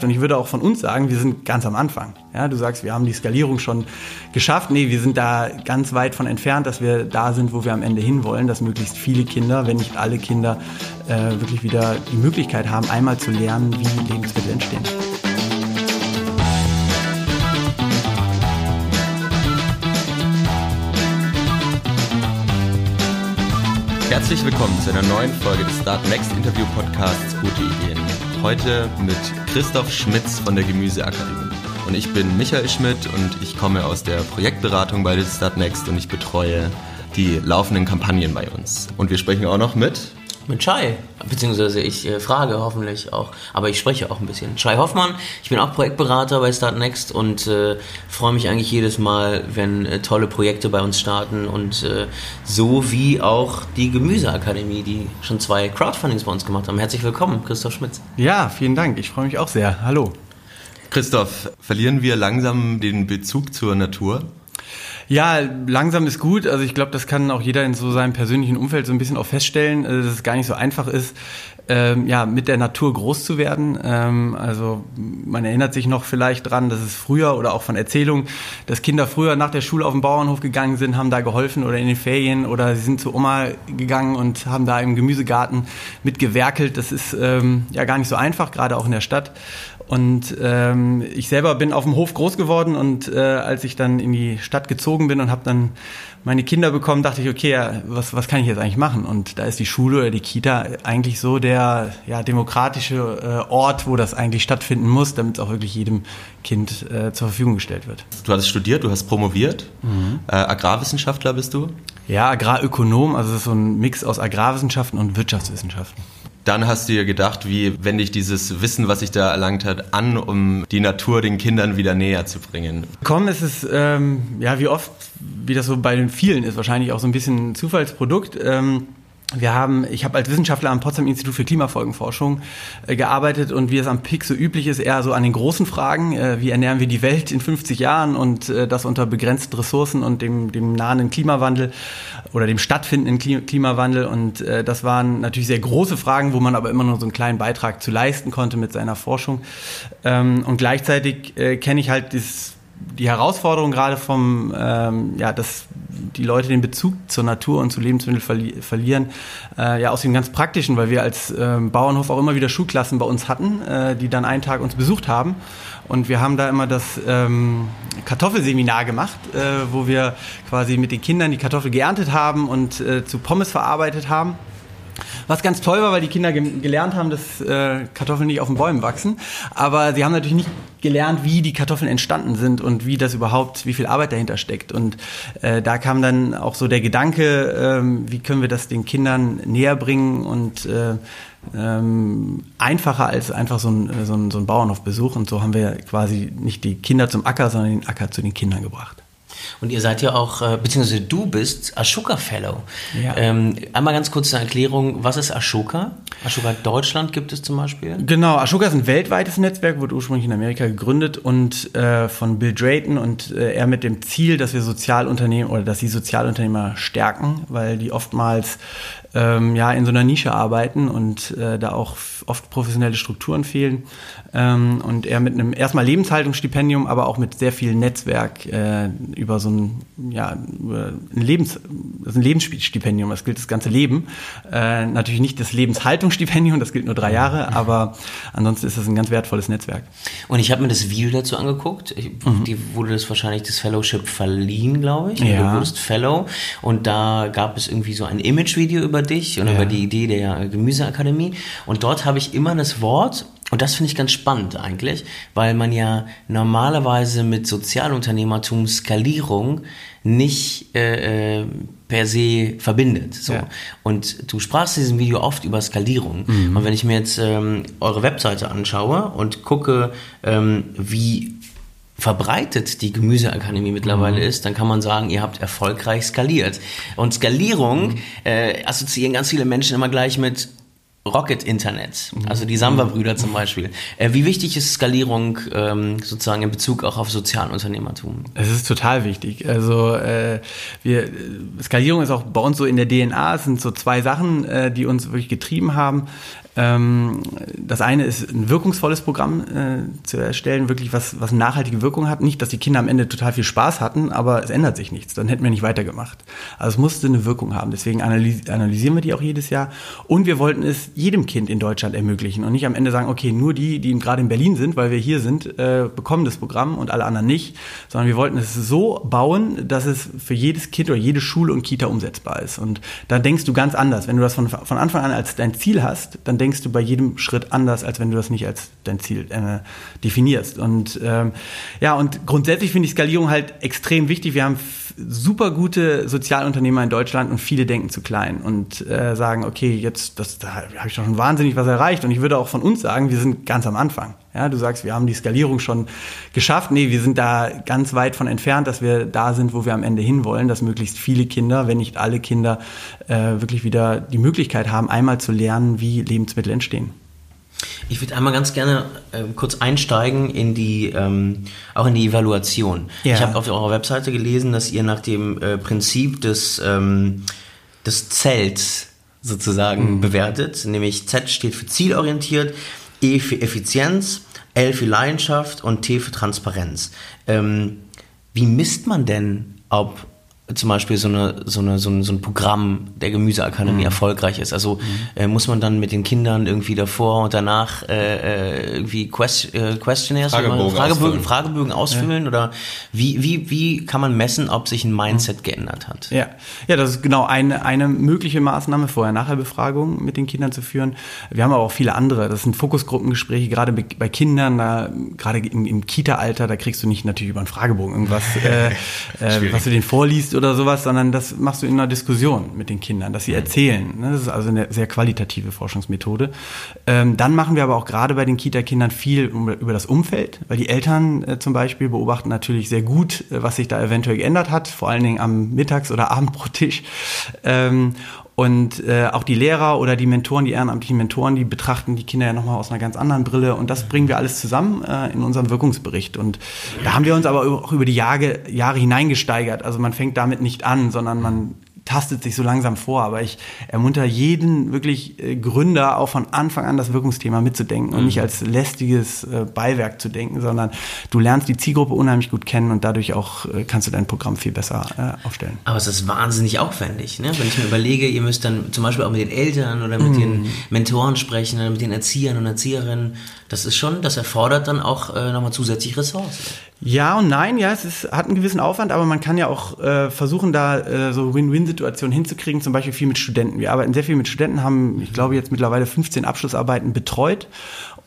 Und ich würde auch von uns sagen, wir sind ganz am Anfang. Ja, du sagst, wir haben die Skalierung schon geschafft. Nee, wir sind da ganz weit von entfernt, dass wir da sind, wo wir am Ende hinwollen, dass möglichst viele Kinder, wenn nicht alle Kinder, äh, wirklich wieder die Möglichkeit haben, einmal zu lernen, wie Lebensmittel entstehen. Herzlich willkommen zu einer neuen Folge des Start Next Interview Podcasts Gute Ideen. Heute mit Christoph Schmitz von der Gemüseakademie. Und ich bin Michael Schmidt und ich komme aus der Projektberatung bei Start Next und ich betreue die laufenden Kampagnen bei uns. Und wir sprechen auch noch mit mit Chai, beziehungsweise ich äh, frage hoffentlich auch, aber ich spreche auch ein bisschen. Chai Hoffmann, ich bin auch Projektberater bei Start Next und äh, freue mich eigentlich jedes Mal, wenn äh, tolle Projekte bei uns starten und äh, so wie auch die Gemüseakademie, die schon zwei Crowdfundings bei uns gemacht haben. Herzlich willkommen, Christoph Schmitz. Ja, vielen Dank. Ich freue mich auch sehr. Hallo. Christoph, verlieren wir langsam den Bezug zur Natur? Ja, langsam ist gut. Also ich glaube, das kann auch jeder in so seinem persönlichen Umfeld so ein bisschen auch feststellen, äh, dass es gar nicht so einfach ist, ähm, ja, mit der Natur groß zu werden. Ähm, also man erinnert sich noch vielleicht dran, dass es früher oder auch von Erzählungen, dass Kinder früher nach der Schule auf den Bauernhof gegangen sind, haben da geholfen oder in den Ferien oder sie sind zu Oma gegangen und haben da im Gemüsegarten mitgewerkelt. Das ist ähm, ja gar nicht so einfach, gerade auch in der Stadt. Und ähm, ich selber bin auf dem Hof groß geworden und äh, als ich dann in die Stadt gezogen bin und habe dann meine Kinder bekommen, dachte ich, okay, ja, was, was kann ich jetzt eigentlich machen? Und da ist die Schule oder die Kita eigentlich so der ja, demokratische äh, Ort, wo das eigentlich stattfinden muss, damit es auch wirklich jedem Kind äh, zur Verfügung gestellt wird. Du hast studiert, du hast promoviert. Mhm. Äh, Agrarwissenschaftler bist du? Ja, Agrarökonom, also das ist so ein Mix aus Agrarwissenschaften und Wirtschaftswissenschaften dann hast du dir gedacht, wie wende ich dieses Wissen, was ich da erlangt hat, an, um die Natur den Kindern wieder näher zu bringen? Komm, es ist, ähm, ja, wie oft, wie das so bei den vielen ist, wahrscheinlich auch so ein bisschen ein Zufallsprodukt. Ähm, wir haben, ich habe als Wissenschaftler am Potsdam Institut für Klimafolgenforschung äh, gearbeitet und wie es am PIC so üblich ist, eher so an den großen Fragen, äh, wie ernähren wir die Welt in 50 Jahren und äh, das unter begrenzten Ressourcen und dem, dem nahenden Klimawandel oder dem stattfindenden Klimawandel. Und äh, das waren natürlich sehr große Fragen, wo man aber immer nur so einen kleinen Beitrag zu leisten konnte mit seiner Forschung. Ähm, und gleichzeitig äh, kenne ich halt das die Herausforderung gerade vom, ähm, ja, dass die Leute den Bezug zur Natur und zu Lebensmitteln verli verlieren, äh, ja aus dem ganz praktischen, weil wir als ähm, Bauernhof auch immer wieder Schulklassen bei uns hatten, äh, die dann einen Tag uns besucht haben. Und wir haben da immer das ähm, Kartoffelseminar gemacht, äh, wo wir quasi mit den Kindern die Kartoffel geerntet haben und äh, zu Pommes verarbeitet haben. Was ganz toll war, weil die Kinder ge gelernt haben, dass äh, Kartoffeln nicht auf den Bäumen wachsen. Aber sie haben natürlich nicht gelernt, wie die Kartoffeln entstanden sind und wie das überhaupt, wie viel Arbeit dahinter steckt. Und äh, da kam dann auch so der Gedanke, äh, wie können wir das den Kindern näher bringen und äh, ähm, einfacher als einfach so ein, so, ein, so ein Bauernhofbesuch. Und so haben wir quasi nicht die Kinder zum Acker, sondern den Acker zu den Kindern gebracht. Und ihr seid ja auch, äh, beziehungsweise du bist Ashoka Fellow. Ja. Ähm, einmal ganz kurz eine Erklärung, was ist Ashoka? Ashoka Deutschland gibt es zum Beispiel? Genau, Ashoka ist ein weltweites Netzwerk, wurde ursprünglich in Amerika gegründet und äh, von Bill Drayton und äh, er mit dem Ziel, dass wir Sozialunternehmen oder dass sie Sozialunternehmer stärken, weil die oftmals ähm, ja in so einer Nische arbeiten und äh, da auch oft professionelle Strukturen fehlen. Ähm, und er mit einem erstmal Lebenshaltungsstipendium, aber auch mit sehr viel Netzwerk äh, über so ein, ja, ein Lebens, das ist ein Lebensstipendium, das gilt das ganze Leben. Äh, natürlich nicht das Lebenshaltungsstipendium, das gilt nur drei Jahre, aber ansonsten ist das ein ganz wertvolles Netzwerk. Und ich habe mir das Video dazu angeguckt. Ich, mhm. Die wurde das wahrscheinlich das Fellowship verliehen, glaube ich. Ja. Du wurdest Fellow. Und da gab es irgendwie so ein Imagevideo über dich und ja. über die Idee der Gemüseakademie. Und dort habe ich immer das Wort und das finde ich ganz spannend eigentlich, weil man ja normalerweise mit Sozialunternehmertum Skalierung nicht äh, äh, per se verbindet. So. Ja. Und du sprachst in diesem Video oft über Skalierung. Mhm. Und wenn ich mir jetzt ähm, eure Webseite anschaue und gucke, ähm, wie verbreitet die Gemüseakademie mittlerweile mhm. ist, dann kann man sagen, ihr habt erfolgreich skaliert. Und Skalierung mhm. äh, assoziieren ganz viele Menschen immer gleich mit Rocket Internet, also die Samba-Brüder zum Beispiel. Äh, wie wichtig ist Skalierung ähm, sozusagen in Bezug auch auf Sozialunternehmertum? Es ist total wichtig. Also äh, wir, Skalierung ist auch bei uns so in der DNA. Es sind so zwei Sachen, äh, die uns wirklich getrieben haben. Ähm, das eine ist ein wirkungsvolles Programm äh, zu erstellen, wirklich was, was nachhaltige Wirkung hat. Nicht, dass die Kinder am Ende total viel Spaß hatten, aber es ändert sich nichts. Dann hätten wir nicht weitergemacht. Also es musste eine Wirkung haben. Deswegen analysi analysieren wir die auch jedes Jahr. Und wir wollten es jedem Kind in Deutschland ermöglichen und nicht am Ende sagen, okay, nur die, die gerade in Berlin sind, weil wir hier sind, äh, bekommen das Programm und alle anderen nicht, sondern wir wollten es so bauen, dass es für jedes Kind oder jede Schule und Kita umsetzbar ist. Und da denkst du ganz anders. Wenn du das von, von Anfang an als dein Ziel hast, dann denkst denkst du bei jedem Schritt anders, als wenn du das nicht als dein Ziel äh, definierst. Und ähm, ja, und grundsätzlich finde ich Skalierung halt extrem wichtig. Wir haben super gute Sozialunternehmer in Deutschland und viele denken zu klein und äh, sagen, okay, jetzt das, da habe ich schon wahnsinnig was erreicht. Und ich würde auch von uns sagen, wir sind ganz am Anfang. Ja, du sagst, wir haben die Skalierung schon geschafft. Nee, wir sind da ganz weit von entfernt, dass wir da sind, wo wir am Ende hinwollen, dass möglichst viele Kinder, wenn nicht alle Kinder, äh, wirklich wieder die Möglichkeit haben, einmal zu lernen, wie Lebensmittel entstehen. Ich würde einmal ganz gerne äh, kurz einsteigen in die, ähm, auch in die Evaluation. Ja. Ich habe auf eurer Webseite gelesen, dass ihr nach dem äh, Prinzip des, ähm, des Zelts sozusagen mhm. bewertet, nämlich Z steht für zielorientiert, E für Effizienz, L für Leidenschaft und T für Transparenz. Ähm, wie misst man denn, ob zum Beispiel so, eine, so, eine, so, ein, so ein Programm der Gemüseakademie mhm. erfolgreich ist. Also mhm. äh, muss man dann mit den Kindern irgendwie davor und danach äh, äh irgendwie Quest, äh, Questionnaires, Fragebögen, Fragebögen ausfüllen, Fragebögen ausfüllen ja. oder wie, wie, wie kann man messen, ob sich ein Mindset mhm. geändert hat? Ja, ja das ist genau eine, eine mögliche Maßnahme, Vorher-Nachher-Befragungen mit den Kindern zu führen. Wir haben aber auch viele andere. Das sind Fokusgruppengespräche, gerade bei Kindern, da, gerade im, im Kita-Alter, da kriegst du nicht natürlich über einen Fragebogen irgendwas, äh, äh, was du denen vorliest oder sowas, sondern das machst du in einer Diskussion mit den Kindern, dass sie erzählen. Ne? Das ist also eine sehr qualitative Forschungsmethode. Ähm, dann machen wir aber auch gerade bei den Kita-Kindern viel über das Umfeld, weil die Eltern äh, zum Beispiel beobachten natürlich sehr gut, äh, was sich da eventuell geändert hat, vor allen Dingen am Mittags- oder Abendbrottisch. Und äh, auch die Lehrer oder die Mentoren, die ehrenamtlichen Mentoren, die betrachten die Kinder ja nochmal aus einer ganz anderen Brille. Und das bringen wir alles zusammen äh, in unserem Wirkungsbericht. Und da haben wir uns aber auch über die Jahre, Jahre hineingesteigert. Also man fängt damit nicht an, sondern man tastet sich so langsam vor. Aber ich ermunter jeden wirklich äh, Gründer auch von Anfang an das Wirkungsthema mitzudenken und mhm. nicht als lästiges äh, Beiwerk zu denken, sondern du lernst die Zielgruppe unheimlich gut kennen und dadurch auch äh, kannst du dein Programm viel besser aufstellen. Aber es ist wahnsinnig aufwendig, ne? wenn ich mir überlege, ihr müsst dann zum Beispiel auch mit den Eltern oder mit mhm. den Mentoren sprechen oder mit den Erziehern und Erzieherinnen. Das ist schon, das erfordert dann auch nochmal zusätzlich Ressourcen. Ja und nein, ja, es ist, hat einen gewissen Aufwand, aber man kann ja auch äh, versuchen, da äh, so Win-Win-Situationen hinzukriegen, zum Beispiel viel mit Studenten. Wir arbeiten sehr viel mit Studenten, haben, ich glaube, jetzt mittlerweile 15 Abschlussarbeiten betreut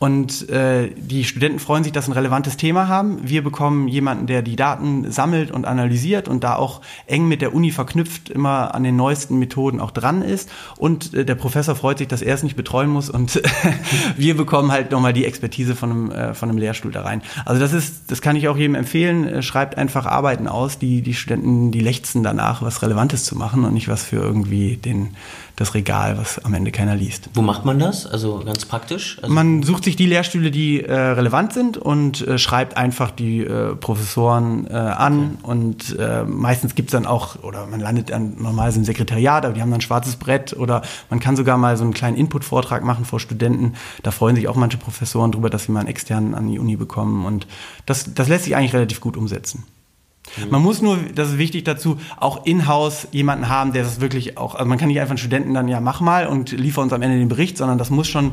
und äh, die Studenten freuen sich, dass sie ein relevantes Thema haben. Wir bekommen jemanden, der die Daten sammelt und analysiert und da auch eng mit der Uni verknüpft immer an den neuesten Methoden auch dran ist. Und äh, der Professor freut sich, dass er es nicht betreuen muss und wir bekommen halt nochmal die Expertise von einem, äh, von einem Lehrstuhl da rein. Also das ist, das kann ich auch jedem empfehlen. Äh, schreibt einfach Arbeiten aus, die die Studenten, die lechzen danach, was Relevantes zu machen und nicht was für irgendwie den das Regal, was am Ende keiner liest. Wo macht man das? Also ganz praktisch? Also man sucht sich die Lehrstühle, die äh, relevant sind und äh, schreibt einfach die äh, Professoren äh, an okay. und äh, meistens gibt es dann auch, oder man landet dann normalerweise im Sekretariat, aber die haben dann ein schwarzes Brett oder man kann sogar mal so einen kleinen Input-Vortrag machen vor Studenten. Da freuen sich auch manche Professoren drüber, dass sie mal einen externen an die Uni bekommen und das, das lässt sich eigentlich relativ gut umsetzen. Man muss nur, das ist wichtig dazu, auch in-house jemanden haben, der das wirklich auch, also man kann nicht einfach einen Studenten dann, ja, mach mal und liefer uns am Ende den Bericht, sondern das muss schon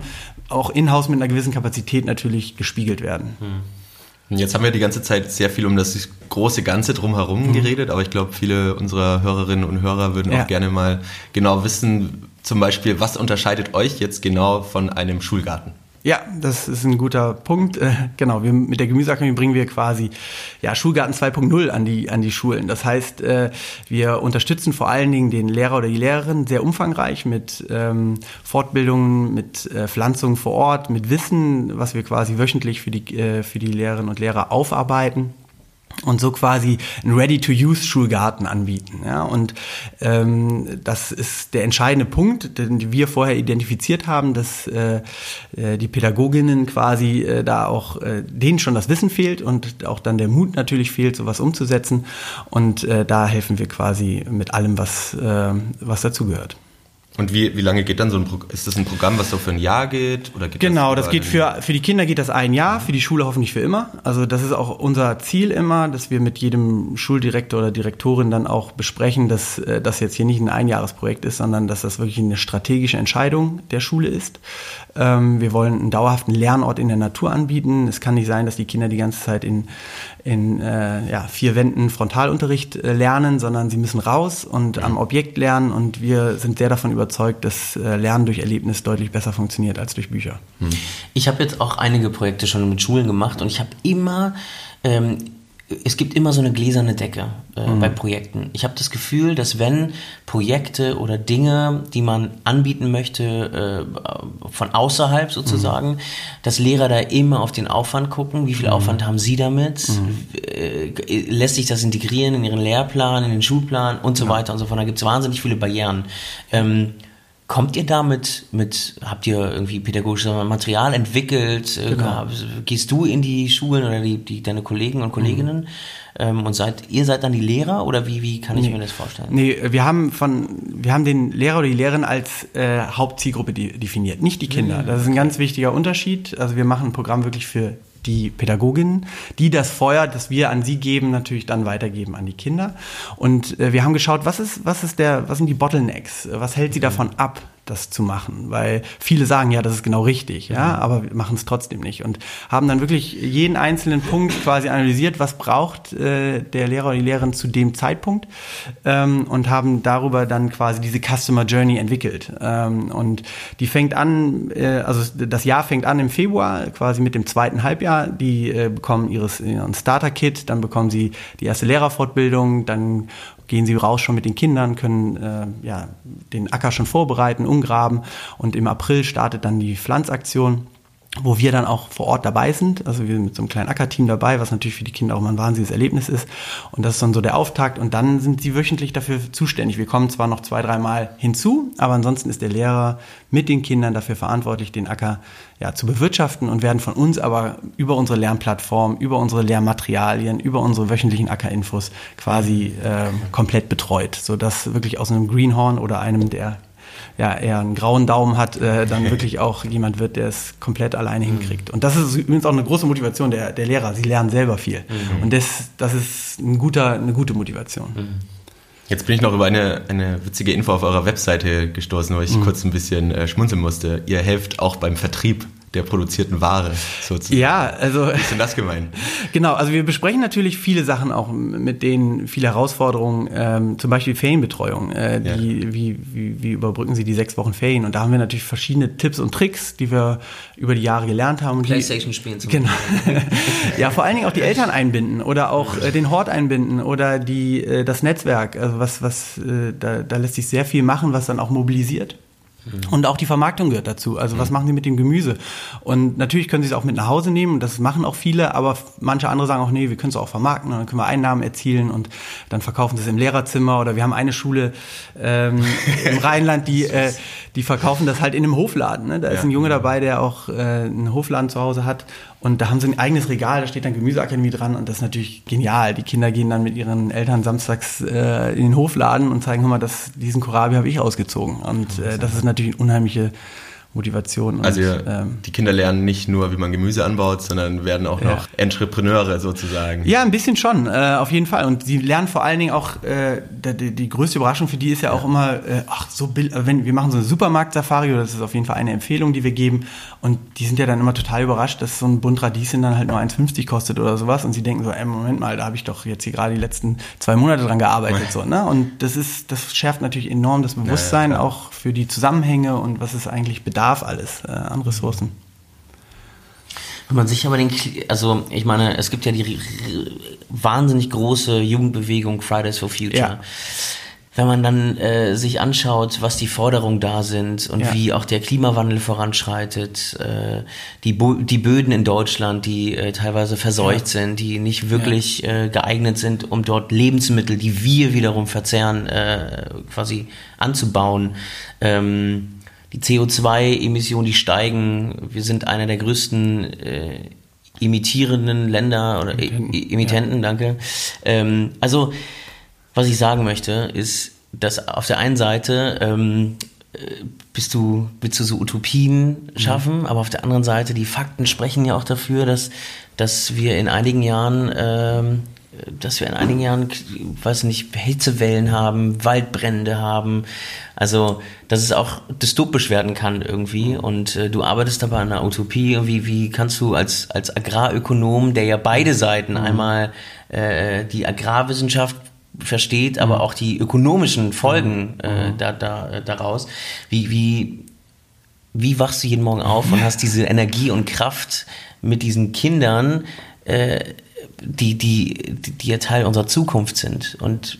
auch in-house mit einer gewissen Kapazität natürlich gespiegelt werden. Hm. Jetzt haben wir die ganze Zeit sehr viel um das große Ganze drumherum mhm. geredet, aber ich glaube, viele unserer Hörerinnen und Hörer würden ja. auch gerne mal genau wissen, zum Beispiel, was unterscheidet euch jetzt genau von einem Schulgarten? Ja, das ist ein guter Punkt. Äh, genau, wir, mit der Gemüseakademie bringen wir quasi ja, Schulgarten 2.0 an die, an die Schulen. Das heißt, äh, wir unterstützen vor allen Dingen den Lehrer oder die Lehrerin sehr umfangreich mit ähm, Fortbildungen, mit äh, Pflanzungen vor Ort, mit Wissen, was wir quasi wöchentlich für die, äh, für die Lehrerinnen und Lehrer aufarbeiten und so quasi einen Ready-to-Use-Schulgarten anbieten. Ja? Und ähm, das ist der entscheidende Punkt, den wir vorher identifiziert haben, dass äh, äh, die Pädagoginnen quasi äh, da auch äh, denen schon das Wissen fehlt und auch dann der Mut natürlich fehlt, sowas umzusetzen. Und äh, da helfen wir quasi mit allem, was, äh, was dazugehört. Und wie, wie lange geht dann so ein Programm? Ist das ein Programm, was so für ein Jahr geht? Oder geht genau, das, das geht für, für die Kinder geht das ein Jahr, für die Schule hoffentlich für immer. Also das ist auch unser Ziel immer, dass wir mit jedem Schuldirektor oder Direktorin dann auch besprechen, dass äh, das jetzt hier nicht ein Einjahresprojekt ist, sondern dass das wirklich eine strategische Entscheidung der Schule ist. Ähm, wir wollen einen dauerhaften Lernort in der Natur anbieten. Es kann nicht sein, dass die Kinder die ganze Zeit in, in äh, ja, vier Wänden Frontalunterricht äh, lernen, sondern sie müssen raus und am Objekt lernen und wir sind sehr davon überzeugt, dass äh, Lernen durch Erlebnis deutlich besser funktioniert als durch Bücher. Hm. Ich habe jetzt auch einige Projekte schon mit Schulen gemacht und ich habe immer ähm, es gibt immer so eine gläserne Decke äh, mhm. bei Projekten. Ich habe das Gefühl, dass wenn Projekte oder Dinge, die man anbieten möchte, äh, von außerhalb sozusagen, mhm. dass Lehrer da immer auf den Aufwand gucken. Wie viel mhm. Aufwand haben sie damit? Mhm. Äh, lässt sich das integrieren in ihren Lehrplan, in den Schulplan und so ja. weiter und so fort. Da gibt es wahnsinnig viele Barrieren. Ähm, Kommt ihr damit mit, habt ihr irgendwie pädagogisches Material entwickelt? Äh, genau. Gehst du in die Schulen oder die, die deine Kollegen und Kolleginnen mhm. ähm, und seid, ihr seid dann die Lehrer oder wie, wie kann ich nee. mir das vorstellen? Nee, wir haben von, wir haben den Lehrer oder die Lehrerin als äh, Hauptzielgruppe definiert, nicht die Kinder. Mhm. Das ist ein ganz wichtiger Unterschied. Also wir machen ein Programm wirklich für die Pädagogin, die das Feuer, das wir an sie geben, natürlich dann weitergeben an die Kinder. Und äh, wir haben geschaut, was ist, was ist der, was sind die Bottlenecks? Was hält sie davon ab, das zu machen, weil viele sagen, ja, das ist genau richtig, ja, mhm. aber wir machen es trotzdem nicht und haben dann wirklich jeden einzelnen Punkt quasi analysiert, was braucht äh, der Lehrer oder die Lehrerin zu dem Zeitpunkt ähm, und haben darüber dann quasi diese Customer Journey entwickelt. Ähm, und die fängt an, äh, also das Jahr fängt an im Februar, quasi mit dem zweiten Halbjahr, die äh, bekommen ihres ihren Starter Kit, dann bekommen sie die erste Lehrerfortbildung, dann gehen sie raus schon mit den Kindern, können äh, ja, den Acker schon vorbereiten, umgraben. Und im April startet dann die Pflanzaktion wo wir dann auch vor Ort dabei sind. Also wir sind mit so einem kleinen Ackerteam dabei, was natürlich für die Kinder auch mal ein wahnsinniges Erlebnis ist. Und das ist dann so der Auftakt. Und dann sind sie wöchentlich dafür zuständig. Wir kommen zwar noch zwei, dreimal hinzu, aber ansonsten ist der Lehrer mit den Kindern dafür verantwortlich, den Acker ja, zu bewirtschaften und werden von uns aber über unsere Lernplattform, über unsere Lehrmaterialien, über unsere wöchentlichen Ackerinfos quasi äh, komplett betreut, sodass wirklich aus einem Greenhorn oder einem der ja, eher einen grauen Daumen hat, äh, dann wirklich auch jemand wird, der es komplett alleine mhm. hinkriegt. Und das ist übrigens auch eine große Motivation der, der Lehrer. Sie lernen selber viel. Mhm. Und das, das ist ein guter, eine gute Motivation. Mhm. Jetzt bin ich noch über eine, eine witzige Info auf eurer Webseite gestoßen, wo ich mhm. kurz ein bisschen äh, schmunzeln musste. Ihr helft auch beim Vertrieb der produzierten Ware sozusagen. Ja, also. Wie ist denn das gemeint? Genau, also wir besprechen natürlich viele Sachen auch mit denen, viele Herausforderungen, ähm, zum Beispiel Ferienbetreuung. Äh, die, ja. wie, wie, wie überbrücken Sie die sechs Wochen Ferien? Und da haben wir natürlich verschiedene Tipps und Tricks, die wir über die Jahre gelernt haben. Playstation spielen zum Genau. ja, vor allen Dingen auch die Eltern einbinden oder auch äh, den Hort einbinden oder die, äh, das Netzwerk. Also was, was, äh, da, da lässt sich sehr viel machen, was dann auch mobilisiert. Mhm. Und auch die Vermarktung gehört dazu. Also was mhm. machen Sie mit dem Gemüse? Und natürlich können Sie es auch mit nach Hause nehmen. Das machen auch viele, aber manche andere sagen auch, nee, wir können es auch vermarkten. Und dann können wir Einnahmen erzielen und dann verkaufen Sie es im Lehrerzimmer. Oder wir haben eine Schule ähm, im Rheinland, die, äh, die verkaufen das halt in einem Hofladen. Ne? Da ist ein Junge dabei, der auch äh, einen Hofladen zu Hause hat. Und da haben sie ein eigenes Regal, da steht dann Gemüseakademie dran und das ist natürlich genial. Die Kinder gehen dann mit ihren Eltern samstags äh, in den Hofladen und zeigen, hör mal, das, diesen Kohlrabi habe ich ausgezogen. Und äh, das ist natürlich eine unheimliche Motivation. Also und, ähm, die Kinder lernen nicht nur, wie man Gemüse anbaut, sondern werden auch ja. noch Entrepreneure sozusagen. Ja, ein bisschen schon, äh, auf jeden Fall. Und sie lernen vor allen Dingen auch, äh, die, die, größte Überraschung für die ist ja, ja. auch immer, äh, ach so, wenn wir machen so eine Supermarkt-Safari, das ist auf jeden Fall eine Empfehlung, die wir geben. Und die sind ja dann immer total überrascht, dass so ein Bund Radieschen dann halt nur 1,50 kostet oder sowas. Und sie denken so, ey, Moment mal, da habe ich doch jetzt hier gerade die letzten zwei Monate dran gearbeitet. Ja. So, ne? Und das ist, das schärft natürlich enorm das Bewusstsein, auch für die Zusammenhänge und was es eigentlich bedarf Bedarf alles äh, an Ressourcen. Wenn man sich aber den, also ich meine, es gibt ja die wahnsinnig große Jugendbewegung Fridays for Future. Ja. Wenn man dann äh, sich anschaut, was die Forderungen da sind und ja. wie auch der Klimawandel voranschreitet, äh, die, Bo die Böden in Deutschland, die äh, teilweise verseucht ja. sind, die nicht wirklich äh, geeignet sind, um dort Lebensmittel, die wir wiederum verzehren, äh, quasi anzubauen. Ähm, die CO2-Emissionen, die steigen. Wir sind einer der größten äh, imitierenden Länder oder Emittenten, Emittenten ja. danke. Ähm, also, was ich sagen möchte, ist, dass auf der einen Seite ähm, bist du, willst du so Utopien schaffen, mhm. aber auf der anderen Seite, die Fakten sprechen ja auch dafür, dass, dass wir in einigen Jahren ähm, dass wir in einigen Jahren, weiß nicht, Hitzewellen haben, Waldbrände haben. Also, dass es auch dystopisch werden kann irgendwie. Und äh, du arbeitest aber an einer Utopie. Wie, wie kannst du als, als Agrarökonom, der ja beide Seiten, mhm. einmal äh, die Agrarwissenschaft versteht, aber mhm. auch die ökonomischen Folgen mhm. äh, da, da, äh, daraus, wie, wie, wie wachst du jeden Morgen auf und hast diese Energie und Kraft mit diesen Kindern, äh, die, die, die ja Teil unserer Zukunft sind und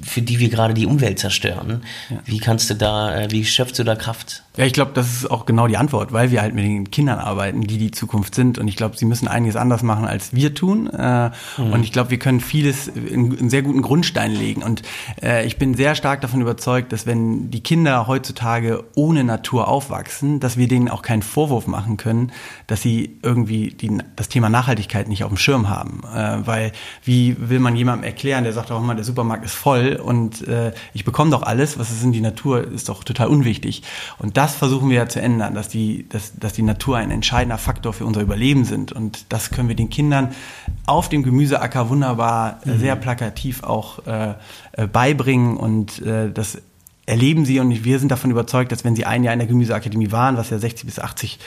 für die wir gerade die Umwelt zerstören. Ja. Wie kannst du da, äh, wie schöpfst du da Kraft? Ja, ich glaube, das ist auch genau die Antwort, weil wir halt mit den Kindern arbeiten, die die Zukunft sind. Und ich glaube, sie müssen einiges anders machen, als wir tun. Äh, mhm. Und ich glaube, wir können vieles in einen sehr guten Grundstein legen. Und äh, ich bin sehr stark davon überzeugt, dass wenn die Kinder heutzutage ohne Natur aufwachsen, dass wir denen auch keinen Vorwurf machen können, dass sie irgendwie die, das Thema Nachhaltigkeit nicht auf dem Schirm haben. Äh, weil wie will man jemandem erklären, der sagt auch immer, der Supermarkt ist voll und ich bekomme doch alles, was ist in die Natur, ist doch total unwichtig. Und das versuchen wir ja zu ändern, dass die, dass, dass die Natur ein entscheidender Faktor für unser Überleben sind. Und das können wir den Kindern auf dem Gemüseacker wunderbar, äh, mhm. sehr plakativ auch äh, äh, beibringen. Und äh, das erleben sie und wir sind davon überzeugt, dass wenn sie ein Jahr in der Gemüseakademie waren, was ja 60 bis 80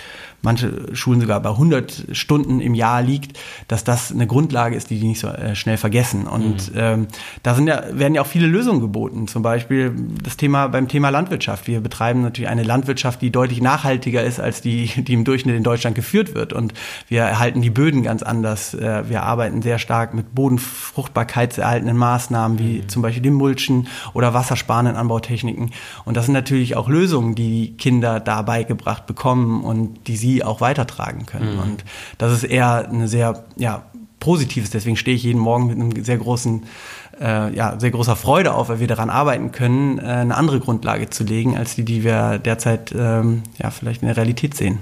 manche Schulen sogar bei 100 Stunden im Jahr liegt, dass das eine Grundlage ist, die die nicht so äh, schnell vergessen. Und mhm. ähm, da sind ja, werden ja auch viele Lösungen geboten. Zum Beispiel das Thema beim Thema Landwirtschaft. Wir betreiben natürlich eine Landwirtschaft, die deutlich nachhaltiger ist als die, die im Durchschnitt in Deutschland geführt wird. Und wir erhalten die Böden ganz anders. Äh, wir arbeiten sehr stark mit bodenfruchtbarkeitserhaltenden Maßnahmen, wie mhm. zum Beispiel dem Mulchen oder wassersparenden Anbautechniken. Und das sind natürlich auch Lösungen, die die Kinder da beigebracht bekommen und die sie auch weitertragen können. Mhm. Und das ist eher eine sehr, ja, positives. Deswegen stehe ich jeden Morgen mit einem sehr großen, äh, ja, sehr großer Freude auf, weil wir daran arbeiten können, äh, eine andere Grundlage zu legen, als die, die wir derzeit, ähm, ja, vielleicht in der Realität sehen.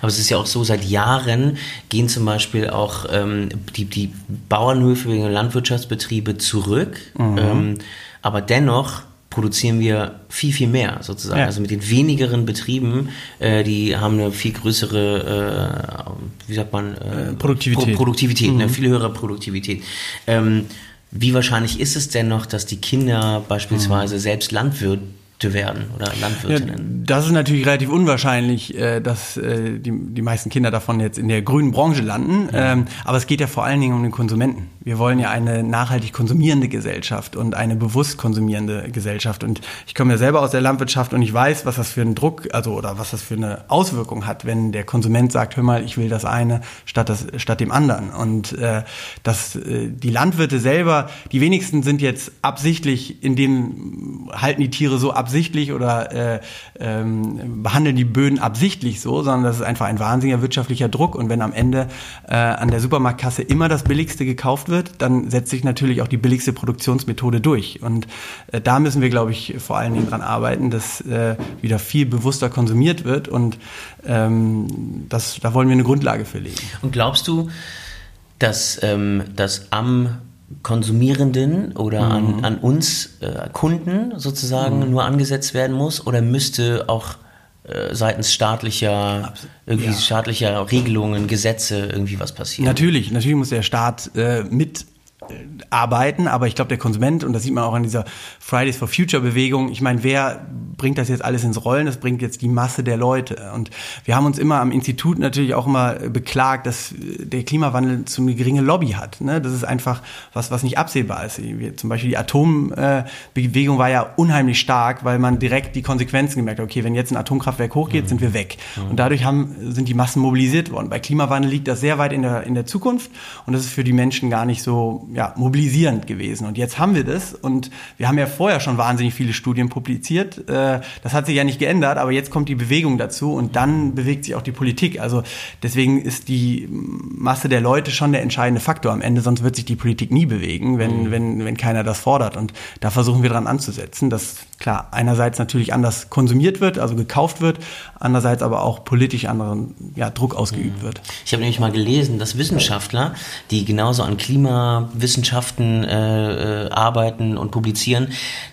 Aber es ist ja auch so, seit Jahren gehen zum Beispiel auch ähm, die, die Bauernhöfe, Landwirtschaftsbetriebe zurück. Mhm. Ähm, aber dennoch produzieren wir viel, viel mehr sozusagen. Ja. Also mit den wenigeren Betrieben, äh, die haben eine viel größere, äh, wie sagt man, äh, Produktivität, Pro Produktivität mhm. eine viel höhere Produktivität. Ähm, wie wahrscheinlich ist es denn noch, dass die Kinder beispielsweise mhm. selbst Landwirt werden oder Landwirtinnen? Ja, das ist natürlich relativ unwahrscheinlich, äh, dass äh, die, die meisten Kinder davon jetzt in der grünen Branche landen. Ähm, aber es geht ja vor allen Dingen um den Konsumenten. Wir wollen ja eine nachhaltig konsumierende Gesellschaft und eine bewusst konsumierende Gesellschaft. Und ich komme ja selber aus der Landwirtschaft und ich weiß, was das für einen Druck, also oder was das für eine Auswirkung hat, wenn der Konsument sagt, hör mal, ich will das eine statt das statt dem anderen. Und äh, dass äh, die Landwirte selber, die wenigsten sind jetzt absichtlich, in dem halten die Tiere so ab absichtlich oder äh, ähm, behandeln die Böden absichtlich so, sondern das ist einfach ein wahnsinniger wirtschaftlicher Druck. Und wenn am Ende äh, an der Supermarktkasse immer das Billigste gekauft wird, dann setzt sich natürlich auch die billigste Produktionsmethode durch. Und äh, da müssen wir, glaube ich, vor allen Dingen dran arbeiten, dass äh, wieder viel bewusster konsumiert wird. Und ähm, das, da wollen wir eine Grundlage für legen. Und glaubst du, dass ähm, das am Konsumierenden oder mhm. an, an uns äh, Kunden sozusagen mhm. nur angesetzt werden muss oder müsste auch seitens staatlicher irgendwie ja. staatlicher Regelungen, Gesetze irgendwie was passieren? Natürlich, natürlich muss der Staat äh, mit arbeiten, aber ich glaube, der Konsument, und das sieht man auch an dieser Fridays for Future Bewegung, ich meine, wer bringt das jetzt alles ins Rollen? Das bringt jetzt die Masse der Leute. Und wir haben uns immer am Institut natürlich auch immer beklagt, dass der Klimawandel zu eine geringe Lobby hat. Ne? Das ist einfach was, was nicht absehbar ist. Wir, zum Beispiel die Atombewegung war ja unheimlich stark, weil man direkt die Konsequenzen gemerkt hat, okay, wenn jetzt ein Atomkraftwerk hochgeht, mhm. sind wir weg. Mhm. Und dadurch haben, sind die Massen mobilisiert worden. Bei Klimawandel liegt das sehr weit in der, in der Zukunft und das ist für die Menschen gar nicht so ja, mobilisierend gewesen. Und jetzt haben wir das und wir haben ja vorher schon wahnsinnig viele Studien publiziert. Äh, das hat sich ja nicht geändert, aber jetzt kommt die Bewegung dazu und dann bewegt sich auch die Politik. Also deswegen ist die Masse der Leute schon der entscheidende Faktor am Ende, sonst wird sich die Politik nie bewegen, wenn, mhm. wenn, wenn keiner das fordert. Und da versuchen wir dran anzusetzen, dass klar einerseits natürlich anders konsumiert wird, also gekauft wird, andererseits aber auch politisch anderen ja, Druck ausgeübt mhm. wird. Ich habe nämlich mal gelesen, dass Wissenschaftler, die genauso an Klimawissenschaften äh, äh, arbeiten und publizieren,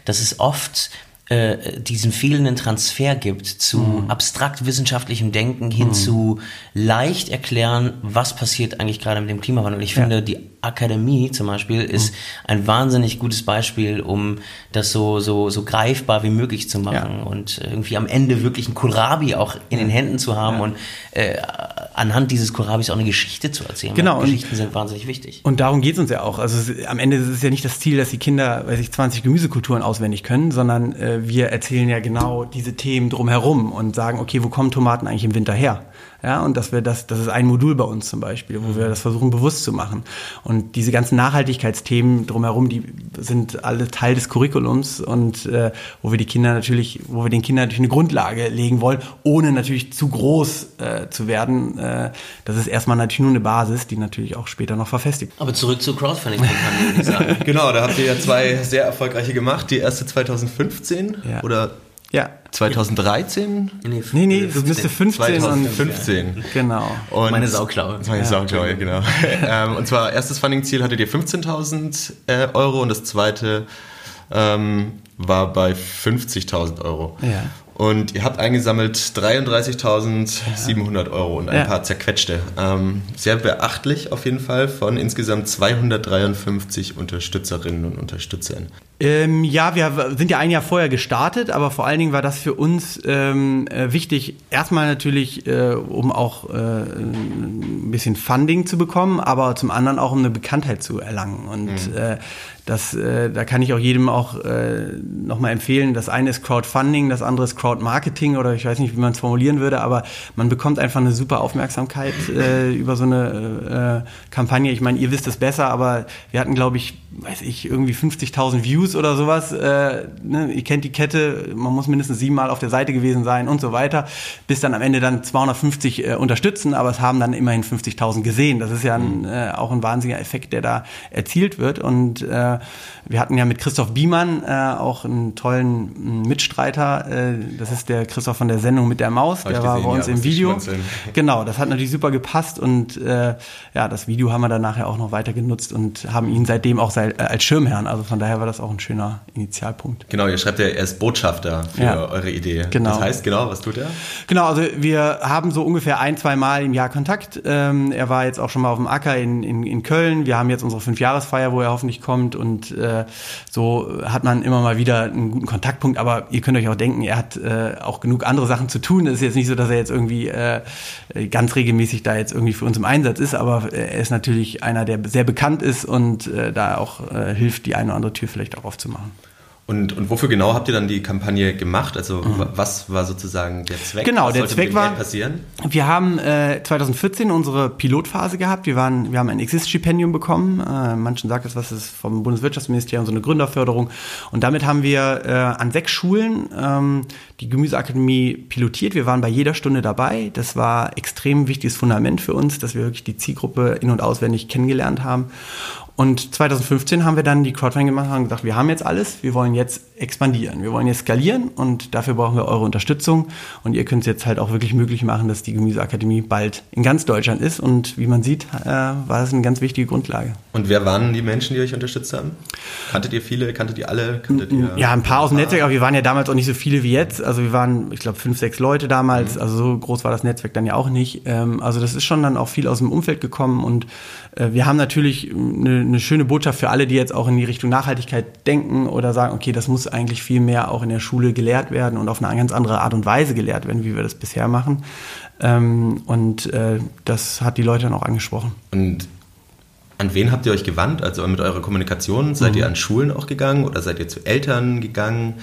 dass es oft äh, diesen fehlenden Transfer gibt zu mhm. abstrakt wissenschaftlichem Denken hin mhm. zu leicht erklären, was passiert eigentlich gerade mit dem Klimawandel. Ich finde, ja. die Akademie zum Beispiel ist mhm. ein wahnsinnig gutes Beispiel, um das so, so, so greifbar wie möglich zu machen ja. und irgendwie am Ende wirklich ein Kohlrabi auch in den Händen zu haben ja. und äh, anhand dieses Kohlrabis auch eine Geschichte zu erzählen. Genau. Geschichten sind wahnsinnig wichtig. Und darum geht es uns ja auch. Also es, am Ende ist es ja nicht das Ziel, dass die Kinder, weiß ich, 20 Gemüsekulturen auswendig können, sondern äh, wir erzählen ja genau diese Themen drumherum und sagen, okay, wo kommen Tomaten eigentlich im Winter her? Ja, und dass wir das, das ist ein Modul bei uns zum Beispiel, wo wir das versuchen bewusst zu machen. Und diese ganzen Nachhaltigkeitsthemen drumherum, die sind alle Teil des Curriculums und äh, wo wir die Kinder natürlich, wo wir den Kindern natürlich eine Grundlage legen wollen, ohne natürlich zu groß äh, zu werden. Äh, das ist erstmal natürlich nur eine Basis, die natürlich auch später noch verfestigt. Aber zurück zur Crowdfunding-Kampagne, würde ich sagen. genau, da habt ihr ja zwei sehr erfolgreiche gemacht. Die erste 2015 ja. oder ja. 2013? Nee, nee, nee das müsste 15 2015. Und, genau. Und meine Sauklaue. Meine ja. Sauklaue, genau. ähm, und zwar erstes Funding-Ziel hattet ihr 15.000 äh, Euro und das zweite ähm, war bei 50.000 Euro. Ja. Und ihr habt eingesammelt 33.700 Euro und ein ja. paar zerquetschte. Ähm, sehr beachtlich auf jeden Fall von insgesamt 253 Unterstützerinnen und Unterstützern. Ähm, ja, wir sind ja ein Jahr vorher gestartet, aber vor allen Dingen war das für uns ähm, äh, wichtig, erstmal natürlich, äh, um auch äh, ein bisschen Funding zu bekommen, aber zum anderen auch um eine Bekanntheit zu erlangen. Und mhm. äh, das, äh, da kann ich auch jedem auch äh, nochmal empfehlen. Das eine ist Crowdfunding, das andere ist Crowdmarketing oder ich weiß nicht, wie man es formulieren würde, aber man bekommt einfach eine super Aufmerksamkeit äh, über so eine äh, Kampagne. Ich meine, ihr wisst es besser, aber wir hatten, glaube ich, weiß ich, irgendwie 50.000 Views oder sowas. Äh, ne? Ihr kennt die Kette, man muss mindestens siebenmal auf der Seite gewesen sein und so weiter, bis dann am Ende dann 250 äh, unterstützen, aber es haben dann immerhin 50.000 gesehen. Das ist ja ein, mhm. äh, auch ein wahnsinniger Effekt, der da erzielt wird und äh, wir hatten ja mit Christoph Biemann äh, auch einen tollen Mitstreiter. Äh, das ist der Christoph von der Sendung mit der Maus. Hab der war bei uns ja, im Video. Genau, das hat natürlich super gepasst und äh, ja, das Video haben wir dann nachher auch noch weiter genutzt und haben ihn seitdem auch äh, als Schirmherrn. Also von daher war das auch ein schöner Initialpunkt. Genau, ihr schreibt ja, er ist Botschafter für ja, eure Idee. Genau. Das heißt genau, was tut er? Genau, also wir haben so ungefähr ein, zwei Mal im Jahr Kontakt. Ähm, er war jetzt auch schon mal auf dem Acker in, in, in Köln. Wir haben jetzt unsere Fünfjahresfeier, wo er hoffentlich kommt und äh, so hat man immer mal wieder einen guten Kontaktpunkt. Aber ihr könnt euch auch denken, er hat äh, auch genug andere Sachen zu tun. Es ist jetzt nicht so, dass er jetzt irgendwie äh, ganz regelmäßig da jetzt irgendwie für uns im Einsatz ist, aber er ist natürlich einer, der sehr bekannt ist und äh, da auch äh, hilft, die eine oder andere Tür vielleicht auch aufzumachen. Und, und wofür genau habt ihr dann die Kampagne gemacht? Also mhm. was war sozusagen der Zweck? Genau, was der Zweck war, passieren? wir haben äh, 2014 unsere Pilotphase gehabt. Wir, waren, wir haben ein Exist-Stipendium bekommen. Äh, manchen sagt es, was ist vom Bundeswirtschaftsministerium, so eine Gründerförderung. Und damit haben wir äh, an sechs Schulen ähm, die Gemüseakademie pilotiert. Wir waren bei jeder Stunde dabei. Das war extrem wichtiges Fundament für uns, dass wir wirklich die Zielgruppe in- und auswendig kennengelernt haben. Und 2015 haben wir dann die Crowdfunding gemacht und haben gesagt, wir haben jetzt alles, wir wollen jetzt expandieren, wir wollen jetzt skalieren und dafür brauchen wir eure Unterstützung. Und ihr könnt es jetzt halt auch wirklich möglich machen, dass die Gemüseakademie bald in ganz Deutschland ist. Und wie man sieht, äh, war das eine ganz wichtige Grundlage. Und wer waren die Menschen, die euch unterstützt haben? Kanntet ihr viele? Kanntet ihr alle? Kanntet ihr ja, ein paar aus dem Netzwerk, aber wir waren ja damals auch nicht so viele wie jetzt. Also wir waren, ich glaube, fünf, sechs Leute damals. Mhm. Also so groß war das Netzwerk dann ja auch nicht. Ähm, also das ist schon dann auch viel aus dem Umfeld gekommen und äh, wir haben natürlich eine, eine, schöne Botschaft für alle, die jetzt auch in die Richtung Nachhaltigkeit denken oder sagen, okay, das muss eigentlich viel mehr auch in der Schule gelehrt werden und auf eine ganz andere Art und Weise gelehrt werden, wie wir das bisher machen. Ähm, und äh, das hat die Leute dann auch angesprochen. Und an wen habt ihr euch gewandt? Also mit eurer Kommunikation? Seid mhm. ihr an Schulen auch gegangen oder seid ihr zu Eltern gegangen?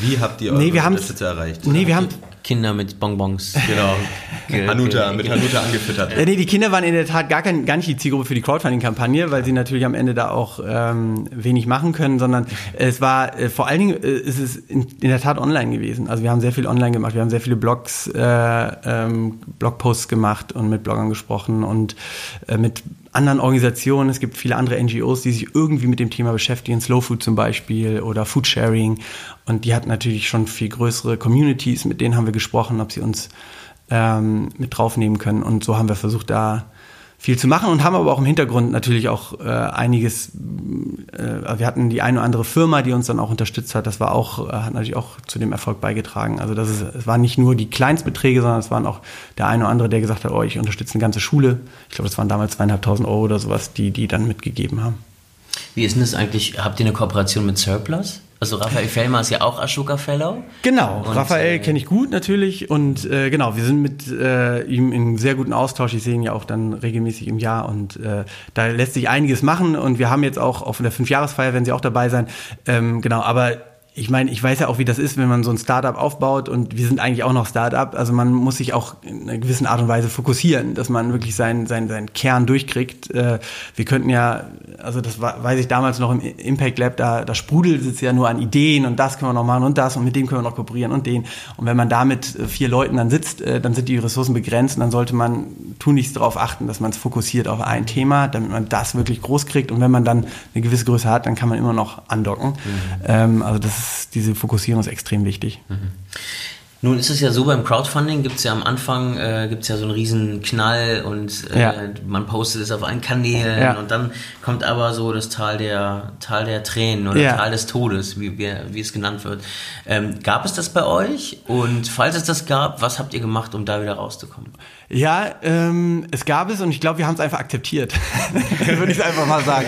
Wie habt ihr eure nee, wir Unterstützer erreicht? Nee, wir haben Kinder mit Bonbons. Genau. Hanuta, mit Hanuta angefüttert. Ja, nee, die Kinder waren in der Tat gar, kein, gar nicht die Zielgruppe für die Crowdfunding-Kampagne, weil sie natürlich am Ende da auch ähm, wenig machen können, sondern es war äh, vor allen Dingen, äh, es ist in, in, der Tat online gewesen. Also wir haben sehr viel online gemacht, wir haben sehr viele Blogs, äh, ähm, Blogposts gemacht und mit Bloggern gesprochen und äh, mit anderen Organisationen. Es gibt viele andere NGOs, die sich irgendwie mit dem Thema beschäftigen, Slow Food zum Beispiel oder Food Sharing. Und die hatten natürlich schon viel größere Communities, mit denen haben wir gesprochen, ob sie uns ähm, mit draufnehmen können. Und so haben wir versucht, da viel zu machen und haben aber auch im Hintergrund natürlich auch äh, einiges äh, wir hatten die eine oder andere Firma, die uns dann auch unterstützt hat. Das war auch, äh, hat natürlich auch zu dem Erfolg beigetragen. Also das ist, es waren nicht nur die Kleinstbeträge, sondern es waren auch der eine oder andere, der gesagt hat, oh, ich unterstütze eine ganze Schule. Ich glaube, das waren damals zweieinhalbtausend Euro oder sowas, die die dann mitgegeben haben. Wie ist denn das eigentlich? Habt ihr eine Kooperation mit Surplus? Also Raphael Fellmer ist ja auch Ashoka Fellow. Genau, und, Raphael äh, kenne ich gut natürlich und äh, genau, wir sind mit äh, ihm in sehr guten Austausch. Ich sehe ihn ja auch dann regelmäßig im Jahr und äh, da lässt sich einiges machen und wir haben jetzt auch auf der Fünfjahresfeier werden sie auch dabei sein. Ähm, genau, aber ich meine, ich weiß ja auch, wie das ist, wenn man so ein Startup aufbaut und wir sind eigentlich auch noch Startup. Also man muss sich auch in einer gewissen Art und Weise fokussieren, dass man wirklich seinen, seinen, seinen Kern durchkriegt. Äh, wir könnten ja, also das weiß ich damals noch im Impact Lab, da, da sprudelt es ja nur an Ideen und das können wir noch machen und das und mit dem können wir noch kooperieren und den. Und wenn man da mit vier Leuten dann sitzt, äh, dann sind die Ressourcen begrenzt und dann sollte man tunlichst darauf achten, dass man es fokussiert auf ein Thema, damit man das wirklich groß kriegt. Und wenn man dann eine gewisse Größe hat, dann kann man immer noch andocken. Mhm. Ähm, also das ist diese Fokussierung ist extrem wichtig. Mhm. Nun ist es ja so, beim Crowdfunding gibt es ja am Anfang äh, gibt's ja so einen riesen Knall und äh, ja. man postet es auf allen Kanälen ja. und dann kommt aber so das Tal der, Tal der Tränen oder ja. Tal des Todes, wie, wie, wie es genannt wird. Ähm, gab es das bei euch? Und falls es das gab, was habt ihr gemacht, um da wieder rauszukommen? Ja, ähm, es gab es und ich glaube, wir haben es einfach akzeptiert. Würde ich einfach mal sagen.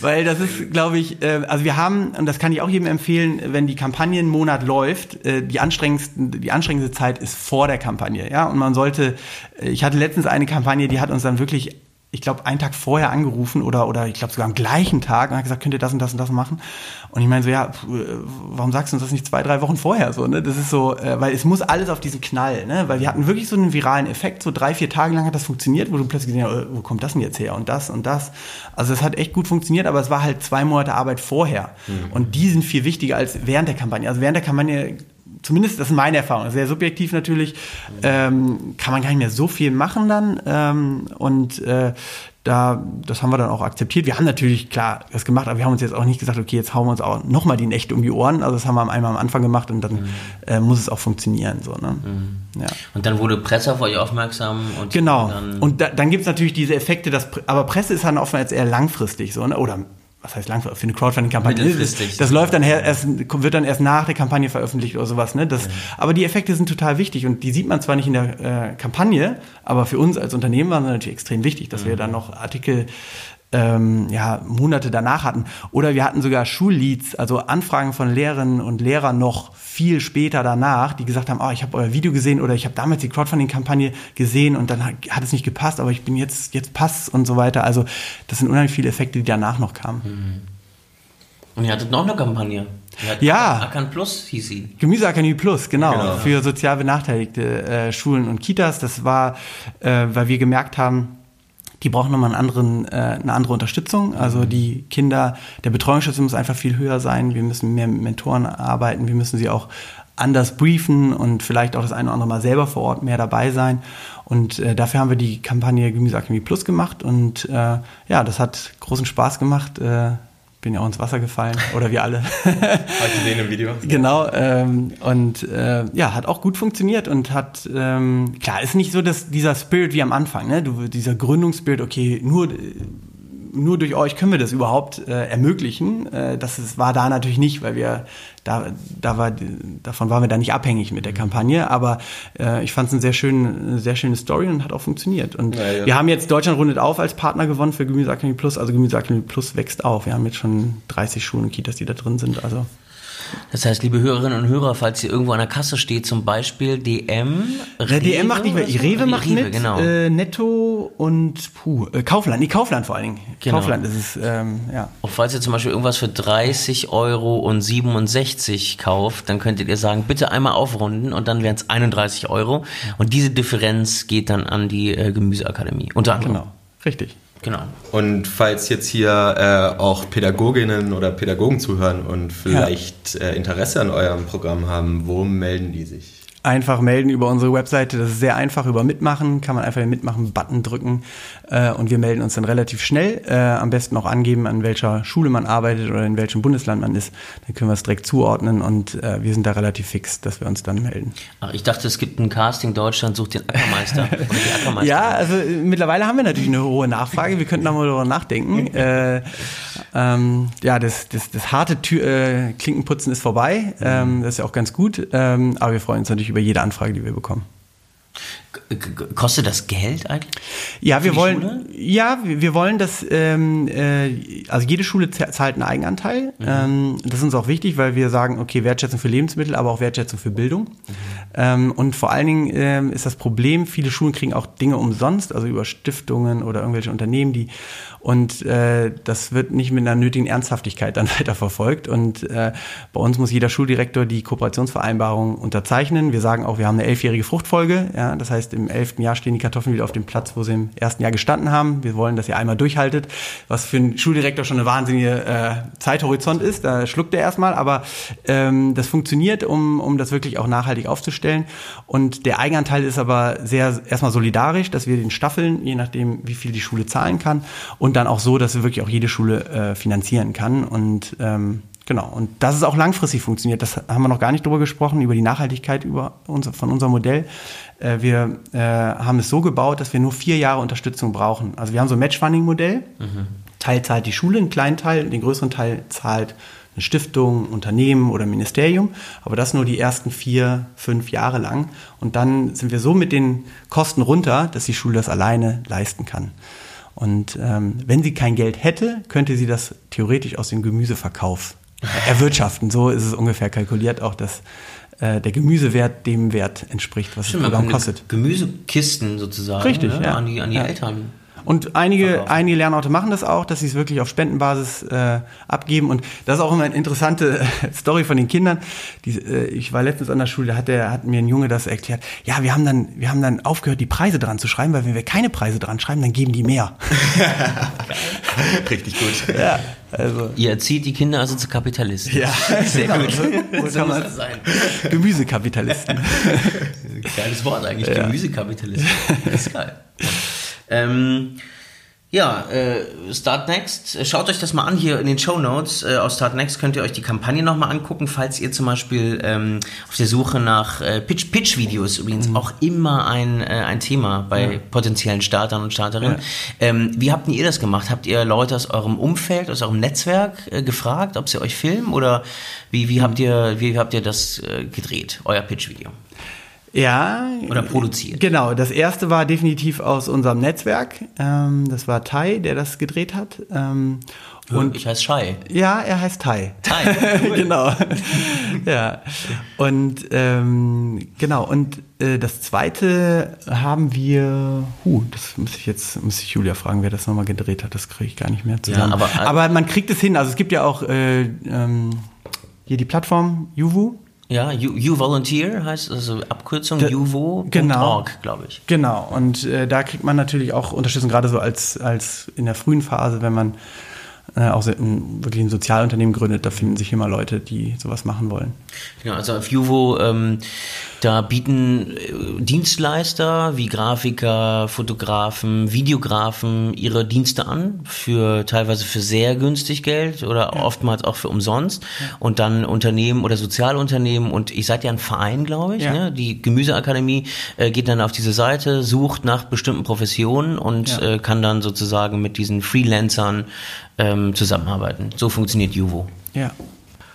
Weil das ist, glaube ich, äh, also wir haben, und das kann ich auch jedem empfehlen, wenn die Kampagnenmonat läuft, äh, die anstrengendsten, die anstrengendste Zeit ist vor der Kampagne. Ja, und man sollte, äh, ich hatte letztens eine Kampagne, die hat uns dann wirklich ich glaube, einen Tag vorher angerufen oder, oder ich glaube sogar am gleichen Tag und hat gesagt, könnt ihr das und das und das machen? Und ich meine so, ja, warum sagst du uns das nicht zwei, drei Wochen vorher so, ne? Das ist so, äh, weil es muss alles auf diesen Knall, ne? Weil wir hatten wirklich so einen viralen Effekt, so drei, vier Tage lang hat das funktioniert, wo du plötzlich gesehen hast, wo kommt das denn jetzt her und das und das. Also es hat echt gut funktioniert, aber es war halt zwei Monate Arbeit vorher. Mhm. Und die sind viel wichtiger als während der Kampagne. Also während der Kampagne zumindest das ist meine Erfahrung, sehr subjektiv natürlich, ähm, kann man gar nicht mehr so viel machen dann. Ähm, und äh, da, das haben wir dann auch akzeptiert. Wir haben natürlich, klar, das gemacht, aber wir haben uns jetzt auch nicht gesagt, okay, jetzt hauen wir uns auch nochmal die Nächte um die Ohren. Also das haben wir einmal am Anfang gemacht und dann mhm. äh, muss es auch funktionieren. So, ne? Mhm. Ja. Und dann wurde Presse auf euch aufmerksam. Und genau. Dann und da, dann gibt es natürlich diese Effekte, dass, aber Presse ist dann oftmals eher langfristig so, ne? oder was heißt langfristig, für eine Crowdfunding-Kampagne. Das, das läuft dann erst, wird dann erst nach der Kampagne veröffentlicht oder sowas. Ne? Das, ja. Aber die Effekte sind total wichtig und die sieht man zwar nicht in der äh, Kampagne, aber für uns als Unternehmen waren sie natürlich extrem wichtig, dass mhm. wir dann noch Artikel ähm, ja, Monate danach hatten. Oder wir hatten sogar Schulleads, also Anfragen von Lehrerinnen und Lehrern noch viel später danach, die gesagt haben, oh, ich habe euer Video gesehen oder ich habe damals die Crowdfunding-Kampagne gesehen und dann hat, hat, es nicht gepasst, aber ich bin jetzt, jetzt passt und so weiter. Also das sind unheimlich viele Effekte, die danach noch kamen. Mhm. Und ihr hattet noch eine Kampagne. Ja. Akan Plus hieß sie. Gemüseakademie Plus, genau, genau. Für sozial benachteiligte äh, Schulen und Kitas. Das war, äh, weil wir gemerkt haben, die brauchen nochmal einen anderen, äh, eine andere Unterstützung. Also mhm. die Kinder, der Betreuungsschutz muss einfach viel höher sein. Wir müssen mehr mit Mentoren arbeiten. Wir müssen sie auch anders briefen und vielleicht auch das eine oder andere Mal selber vor Ort mehr dabei sein. Und äh, dafür haben wir die Kampagne Gemüseakademie Plus gemacht. Und äh, ja, das hat großen Spaß gemacht. Äh, bin ja auch ins Wasser gefallen oder wir alle. Heute sehen im Video. Genau ähm, und äh, ja, hat auch gut funktioniert und hat ähm, klar ist nicht so, dass dieser Spirit wie am Anfang, ne, du, dieser Gründungsspirit, okay, nur nur durch euch können wir das überhaupt äh, ermöglichen. Äh, das ist, war da natürlich nicht, weil wir da, da war, davon waren wir da nicht abhängig mit der Kampagne. Aber äh, ich fand es eine sehr schöne, sehr schöne Story und hat auch funktioniert. Und ja, ja. wir haben jetzt Deutschland rundet auf als Partner gewonnen für Gemüseakademie Plus. Also Gemüseakademie Plus wächst auf. Wir haben jetzt schon 30 Schulen und Kitas, die da drin sind. Also das heißt, liebe Hörerinnen und Hörer, falls ihr irgendwo an der Kasse steht, zum Beispiel DM. Rewe, DM macht nicht mehr, so? Rewe macht Rewe, mit, genau. äh, Netto und puh, äh, Kaufland, nee, Kaufland vor allen Dingen. Genau. Kaufland ist es, ähm, ja. Und falls ihr zum Beispiel irgendwas für 30 Euro und 67 kauft, dann könntet ihr sagen, bitte einmal aufrunden und dann wären es 31 Euro. Und diese Differenz geht dann an die äh, Gemüseakademie. Unter anderem. Genau, richtig. Genau. Und falls jetzt hier äh, auch Pädagoginnen oder Pädagogen zuhören und vielleicht ja. äh, Interesse an eurem Programm haben, wo melden die sich? Einfach melden über unsere Webseite. Das ist sehr einfach über Mitmachen. Kann man einfach den Mitmachen-Button drücken äh, und wir melden uns dann relativ schnell. Äh, am besten auch angeben, an welcher Schule man arbeitet oder in welchem Bundesland man ist. Dann können wir es direkt zuordnen und äh, wir sind da relativ fix, dass wir uns dann melden. Ach, ich dachte, es gibt ein Casting Deutschland sucht den Ackermeister oder die Ackermeister. Ja, also äh, mittlerweile haben wir natürlich eine hohe Nachfrage. Wir könnten da mal darüber nachdenken. äh, ähm, ja, das, das, das harte Tür, äh, Klinkenputzen ist vorbei. Ähm, das ist ja auch ganz gut. Ähm, aber wir freuen uns natürlich über jede Anfrage, die wir bekommen. Kostet das Geld eigentlich? Ja, wir wollen, Schule? ja, wir wollen, dass, ähm, äh, also jede Schule zahlt einen Eigenanteil. Mhm. Ähm, das ist uns auch wichtig, weil wir sagen, okay, Wertschätzung für Lebensmittel, aber auch Wertschätzung für Bildung. Mhm. Ähm, und vor allen Dingen ähm, ist das Problem, viele Schulen kriegen auch Dinge umsonst, also über Stiftungen oder irgendwelche Unternehmen, die und äh, das wird nicht mit einer nötigen Ernsthaftigkeit dann weiterverfolgt. Und äh, bei uns muss jeder Schuldirektor die Kooperationsvereinbarung unterzeichnen. Wir sagen auch, wir haben eine elfjährige Fruchtfolge. Ja, das heißt, im elften Jahr stehen die Kartoffeln wieder auf dem Platz, wo sie im ersten Jahr gestanden haben. Wir wollen, dass ihr einmal durchhaltet, was für einen Schuldirektor schon eine wahnsinnige äh, Zeithorizont ist. Da schluckt er erstmal, aber ähm, das funktioniert, um, um das wirklich auch nachhaltig aufzustellen. Und der Eigenanteil ist aber sehr erstmal solidarisch, dass wir den Staffeln, je nachdem, wie viel die Schule zahlen kann, und und dann auch so, dass wirklich auch jede Schule äh, finanzieren kann. Und ähm, genau, und dass es auch langfristig funktioniert, das haben wir noch gar nicht drüber gesprochen, über die Nachhaltigkeit über unser, von unserem Modell. Äh, wir äh, haben es so gebaut, dass wir nur vier Jahre Unterstützung brauchen. Also wir haben so ein Matchfunding-Modell. Mhm. Teil zahlt die Schule, einen kleinen Teil, den größeren Teil zahlt eine Stiftung, Unternehmen oder Ministerium, aber das nur die ersten vier, fünf Jahre lang. Und dann sind wir so mit den Kosten runter, dass die Schule das alleine leisten kann. Und ähm, wenn sie kein Geld hätte, könnte sie das theoretisch aus dem Gemüseverkauf erwirtschaften. So ist es ungefähr kalkuliert, auch dass äh, der Gemüsewert dem Wert entspricht, was Stimmt, das Programm kostet. Gemüsekisten sozusagen Richtig, ne? ja. an die, an die ja. Eltern. Und einige, einige Lernorte machen das auch, dass sie es wirklich auf Spendenbasis äh, abgeben. Und das ist auch immer eine interessante Story von den Kindern. Die, äh, ich war letztens an der Schule, da hat, der, hat mir ein Junge das erklärt. Ja, wir haben, dann, wir haben dann aufgehört, die Preise dran zu schreiben, weil wenn wir keine Preise dran schreiben, dann geben die mehr. Richtig gut. Ja, also. Ihr erzieht die Kinder also zu Kapitalisten. Ja, sehr genau. gut. So, so kann man sein. Gemüsekapitalisten. Geiles Wort eigentlich, ja. Gemüsekapitalisten. Das ist geil. Ähm, ja, äh, Start Next, schaut euch das mal an hier in den Show Notes. Äh, aus Start Next könnt ihr euch die Kampagne nochmal angucken, falls ihr zum Beispiel ähm, auf der Suche nach äh, Pitch, Pitch-Videos übrigens mhm. auch immer ein, äh, ein Thema bei ja. potenziellen Startern und Starterinnen. Ja. Ähm, wie habt ihr das gemacht? Habt ihr Leute aus eurem Umfeld, aus eurem Netzwerk äh, gefragt, ob sie euch filmen oder wie, wie habt ihr, wie habt ihr das äh, gedreht, euer Pitch-Video? Ja. Oder produziert. Genau, das erste war definitiv aus unserem Netzwerk. Ähm, das war Tai, der das gedreht hat. Ähm, und ich heiße Shai. Ja, er heißt Tai. Tai. Cool. genau. ja. Und ähm, genau, und äh, das zweite haben wir, huh, das muss ich jetzt, muss ich Julia fragen, wer das nochmal gedreht hat, das kriege ich gar nicht mehr zusammen. Ja, aber, aber man kriegt es hin, also es gibt ja auch äh, ähm, hier die Plattform Juvu. Ja, you, you Volunteer heißt also Abkürzung juvo.org, genau, glaube ich. Genau, und äh, da kriegt man natürlich auch Unterstützung, gerade so als, als in der frühen Phase, wenn man äh, auch ein, wirklich ein Sozialunternehmen gründet, da finden sich immer Leute, die sowas machen wollen. Genau, also auf Juvo, ähm, da bieten äh, Dienstleister wie Grafiker, Fotografen, Videografen ihre Dienste an, für teilweise für sehr günstig Geld oder ja. oftmals auch für umsonst. Ja. Und dann Unternehmen oder Sozialunternehmen und ich seid ja ein Verein, glaube ich, ja. ne? die Gemüseakademie äh, geht dann auf diese Seite, sucht nach bestimmten Professionen und äh, kann dann sozusagen mit diesen Freelancern ähm, zusammenarbeiten. So funktioniert Juvo. Ja.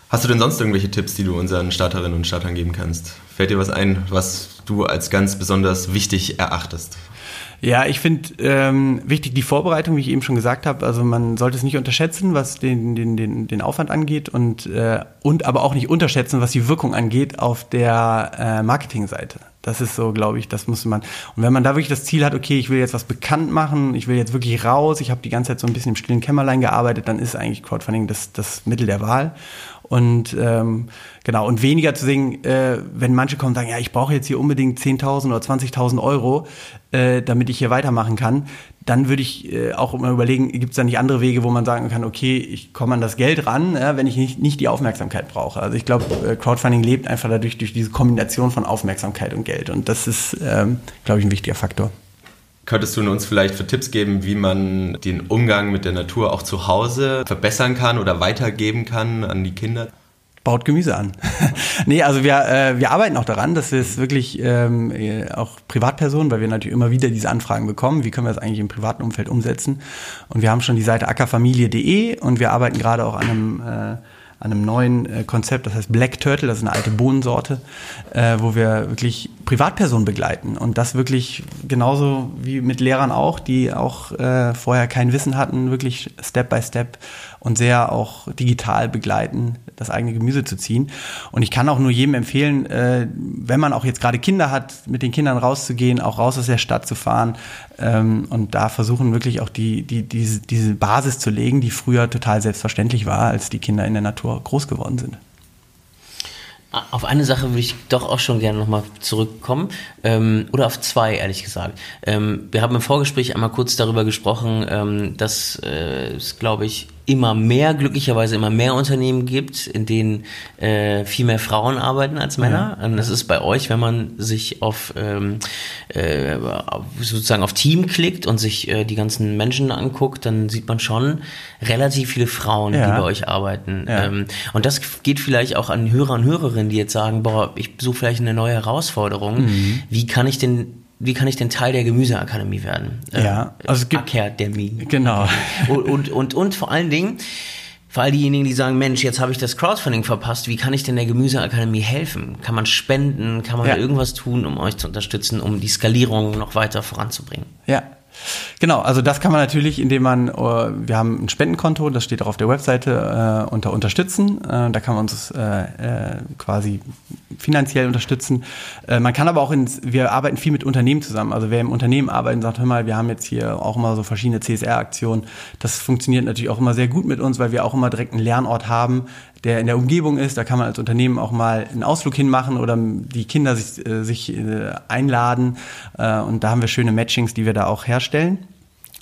Hast du denn sonst irgendwelche Tipps, die du unseren Starterinnen und Startern geben kannst? Fällt dir was ein, was du als ganz besonders wichtig erachtest? Ja, ich finde ähm, wichtig die Vorbereitung, wie ich eben schon gesagt habe. Also man sollte es nicht unterschätzen, was den, den, den, den Aufwand angeht und, äh, und aber auch nicht unterschätzen, was die Wirkung angeht auf der äh, Marketingseite. Das ist so, glaube ich, das muss man. Und wenn man da wirklich das Ziel hat, okay, ich will jetzt was bekannt machen, ich will jetzt wirklich raus, ich habe die ganze Zeit so ein bisschen im stillen Kämmerlein gearbeitet, dann ist eigentlich Crowdfunding das, das Mittel der Wahl. Und ähm, genau, und weniger zu sehen, äh, wenn manche kommen und sagen, ja, ich brauche jetzt hier unbedingt 10.000 oder 20.000 Euro, äh, damit ich hier weitermachen kann, dann würde ich äh, auch immer überlegen, gibt es da nicht andere Wege, wo man sagen kann, okay, ich komme an das Geld ran, ja, wenn ich nicht, nicht die Aufmerksamkeit brauche. Also ich glaube, äh, Crowdfunding lebt einfach dadurch durch diese Kombination von Aufmerksamkeit und Geld. Und das ist, ähm, glaube ich, ein wichtiger Faktor. Könntest du uns vielleicht für Tipps geben, wie man den Umgang mit der Natur auch zu Hause verbessern kann oder weitergeben kann an die Kinder? baut Gemüse an. nee, also wir, äh, wir arbeiten auch daran, dass wir es wirklich ähm, äh, auch Privatpersonen, weil wir natürlich immer wieder diese Anfragen bekommen, wie können wir das eigentlich im privaten Umfeld umsetzen. Und wir haben schon die Seite ackerfamilie.de und wir arbeiten gerade auch an einem äh, an einem neuen äh, Konzept, das heißt Black Turtle, das ist eine alte Bohnensorte, äh, wo wir wirklich Privatpersonen begleiten und das wirklich genauso wie mit Lehrern auch, die auch äh, vorher kein Wissen hatten, wirklich Step by Step und sehr auch digital begleiten, das eigene Gemüse zu ziehen. Und ich kann auch nur jedem empfehlen, äh, wenn man auch jetzt gerade Kinder hat, mit den Kindern rauszugehen, auch raus aus der Stadt zu fahren ähm, und da versuchen wirklich auch die, die, diese, diese Basis zu legen, die früher total selbstverständlich war, als die Kinder in der Natur groß geworden sind. Auf eine Sache würde ich doch auch schon gerne nochmal zurückkommen. Ähm, oder auf zwei, ehrlich gesagt. Ähm, wir haben im Vorgespräch einmal kurz darüber gesprochen, ähm, dass äh, es, glaube ich, immer mehr, glücklicherweise immer mehr Unternehmen gibt, in denen äh, viel mehr Frauen arbeiten als Männer. Ja. Und das ist bei euch, wenn man sich auf ähm, äh, sozusagen auf Team klickt und sich äh, die ganzen Menschen anguckt, dann sieht man schon relativ viele Frauen, ja. die bei euch arbeiten. Ja. Ähm, und das geht vielleicht auch an Hörer und Hörerinnen, die jetzt sagen, boah, ich suche vielleicht eine neue Herausforderung. Mhm. Wie kann ich denn wie kann ich denn Teil der Gemüseakademie werden? Ja, äh, also es gibt Akademie. Genau. Und, und, und, und vor allen Dingen, für all diejenigen, die sagen, Mensch, jetzt habe ich das Crowdfunding verpasst, wie kann ich denn der Gemüseakademie helfen? Kann man spenden? Kann man ja. irgendwas tun, um euch zu unterstützen, um die Skalierung noch weiter voranzubringen? Ja, Genau, also das kann man natürlich, indem man, äh, wir haben ein Spendenkonto, das steht auch auf der Webseite äh, unter Unterstützen. Äh, da kann man uns äh, äh quasi finanziell unterstützen. Äh, man kann aber auch, ins, wir arbeiten viel mit Unternehmen zusammen. Also wer im Unternehmen arbeitet sagt, hör mal, wir haben jetzt hier auch immer so verschiedene CSR-Aktionen. Das funktioniert natürlich auch immer sehr gut mit uns, weil wir auch immer direkt einen Lernort haben, der in der Umgebung ist. Da kann man als Unternehmen auch mal einen Ausflug hinmachen oder die Kinder sich, äh, sich äh, einladen. Und da haben wir schöne Matchings, die wir da auch herstellen.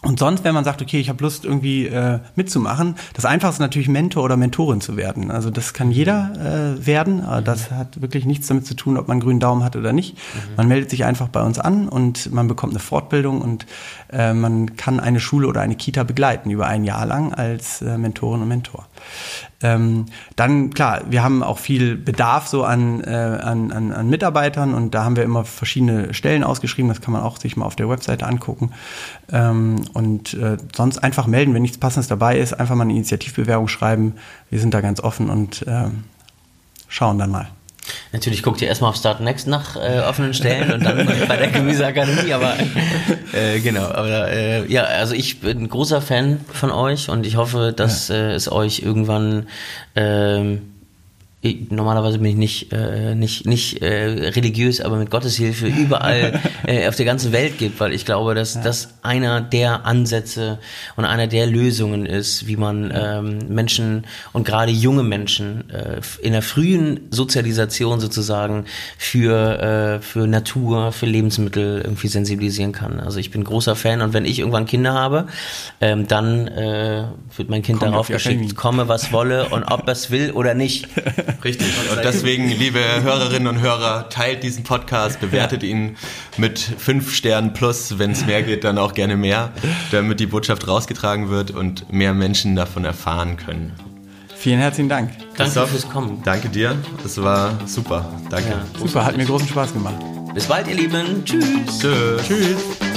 Und sonst, wenn man sagt, okay, ich habe Lust irgendwie äh, mitzumachen, das Einfachste ist natürlich Mentor oder Mentorin zu werden. Also das kann jeder äh, werden. Aber das hat wirklich nichts damit zu tun, ob man einen grünen Daumen hat oder nicht. Mhm. Man meldet sich einfach bei uns an und man bekommt eine Fortbildung und äh, man kann eine Schule oder eine Kita begleiten über ein Jahr lang als äh, Mentorin und Mentor. Ähm, dann, klar, wir haben auch viel Bedarf so an, äh, an, an, an Mitarbeitern und da haben wir immer verschiedene Stellen ausgeschrieben. Das kann man auch sich mal auf der Webseite angucken. Ähm, und äh, sonst einfach melden, wenn nichts Passendes dabei ist, einfach mal eine Initiativbewerbung schreiben. Wir sind da ganz offen und äh, schauen dann mal. Natürlich guckt ihr erstmal auf Start Next nach äh, offenen Stellen und dann bei der Gemüseakademie, aber äh, genau, aber äh, ja, also ich bin ein großer Fan von euch und ich hoffe, dass ja. äh, es euch irgendwann ähm, normalerweise bin ich nicht, äh, nicht, nicht äh, religiös, aber mit Gottes Hilfe überall äh, auf der ganzen Welt gibt, weil ich glaube, dass ja. das einer der Ansätze und einer der Lösungen ist, wie man ähm, Menschen und gerade junge Menschen äh, in der frühen Sozialisation sozusagen für, äh, für Natur, für Lebensmittel irgendwie sensibilisieren kann. Also ich bin großer Fan und wenn ich irgendwann Kinder habe, ähm, dann äh, wird mein Kind Komm darauf geschickt, komme was wolle und ob es will oder nicht. Richtig. Und deswegen, liebe Hörerinnen und Hörer, teilt diesen Podcast, bewertet ihn mit fünf Sternen plus, wenn es mehr geht, dann auch gerne mehr, damit die Botschaft rausgetragen wird und mehr Menschen davon erfahren können. Vielen herzlichen Dank. Danke fürs Kommen. Danke dir. Das war super. Danke. Ja, super, hat mir großen Spaß gemacht. Bis bald, ihr Lieben. Tschüss. Tschüss. Tschüss.